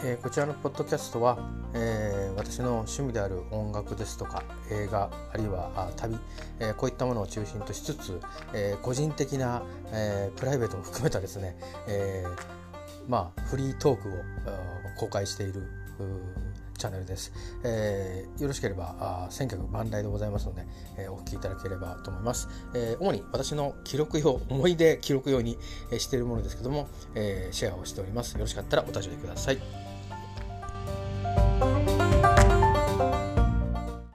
えー、こちらのポッドキャストは、えー、私の趣味である音楽ですとか映画あるいは旅、えー、こういったものを中心としつつ、え個人的な、えプライベートも含めたですね、えまあ、フリートークを公開しているチャンネルです。えー、よろしければあ千曲万来でございますので、えー、お聴きいただければと思います。えー、主に私の記録用、思い出記録用に、え、しているものですけども、え、シェアをしております。よろしかったらお立ち寄りください。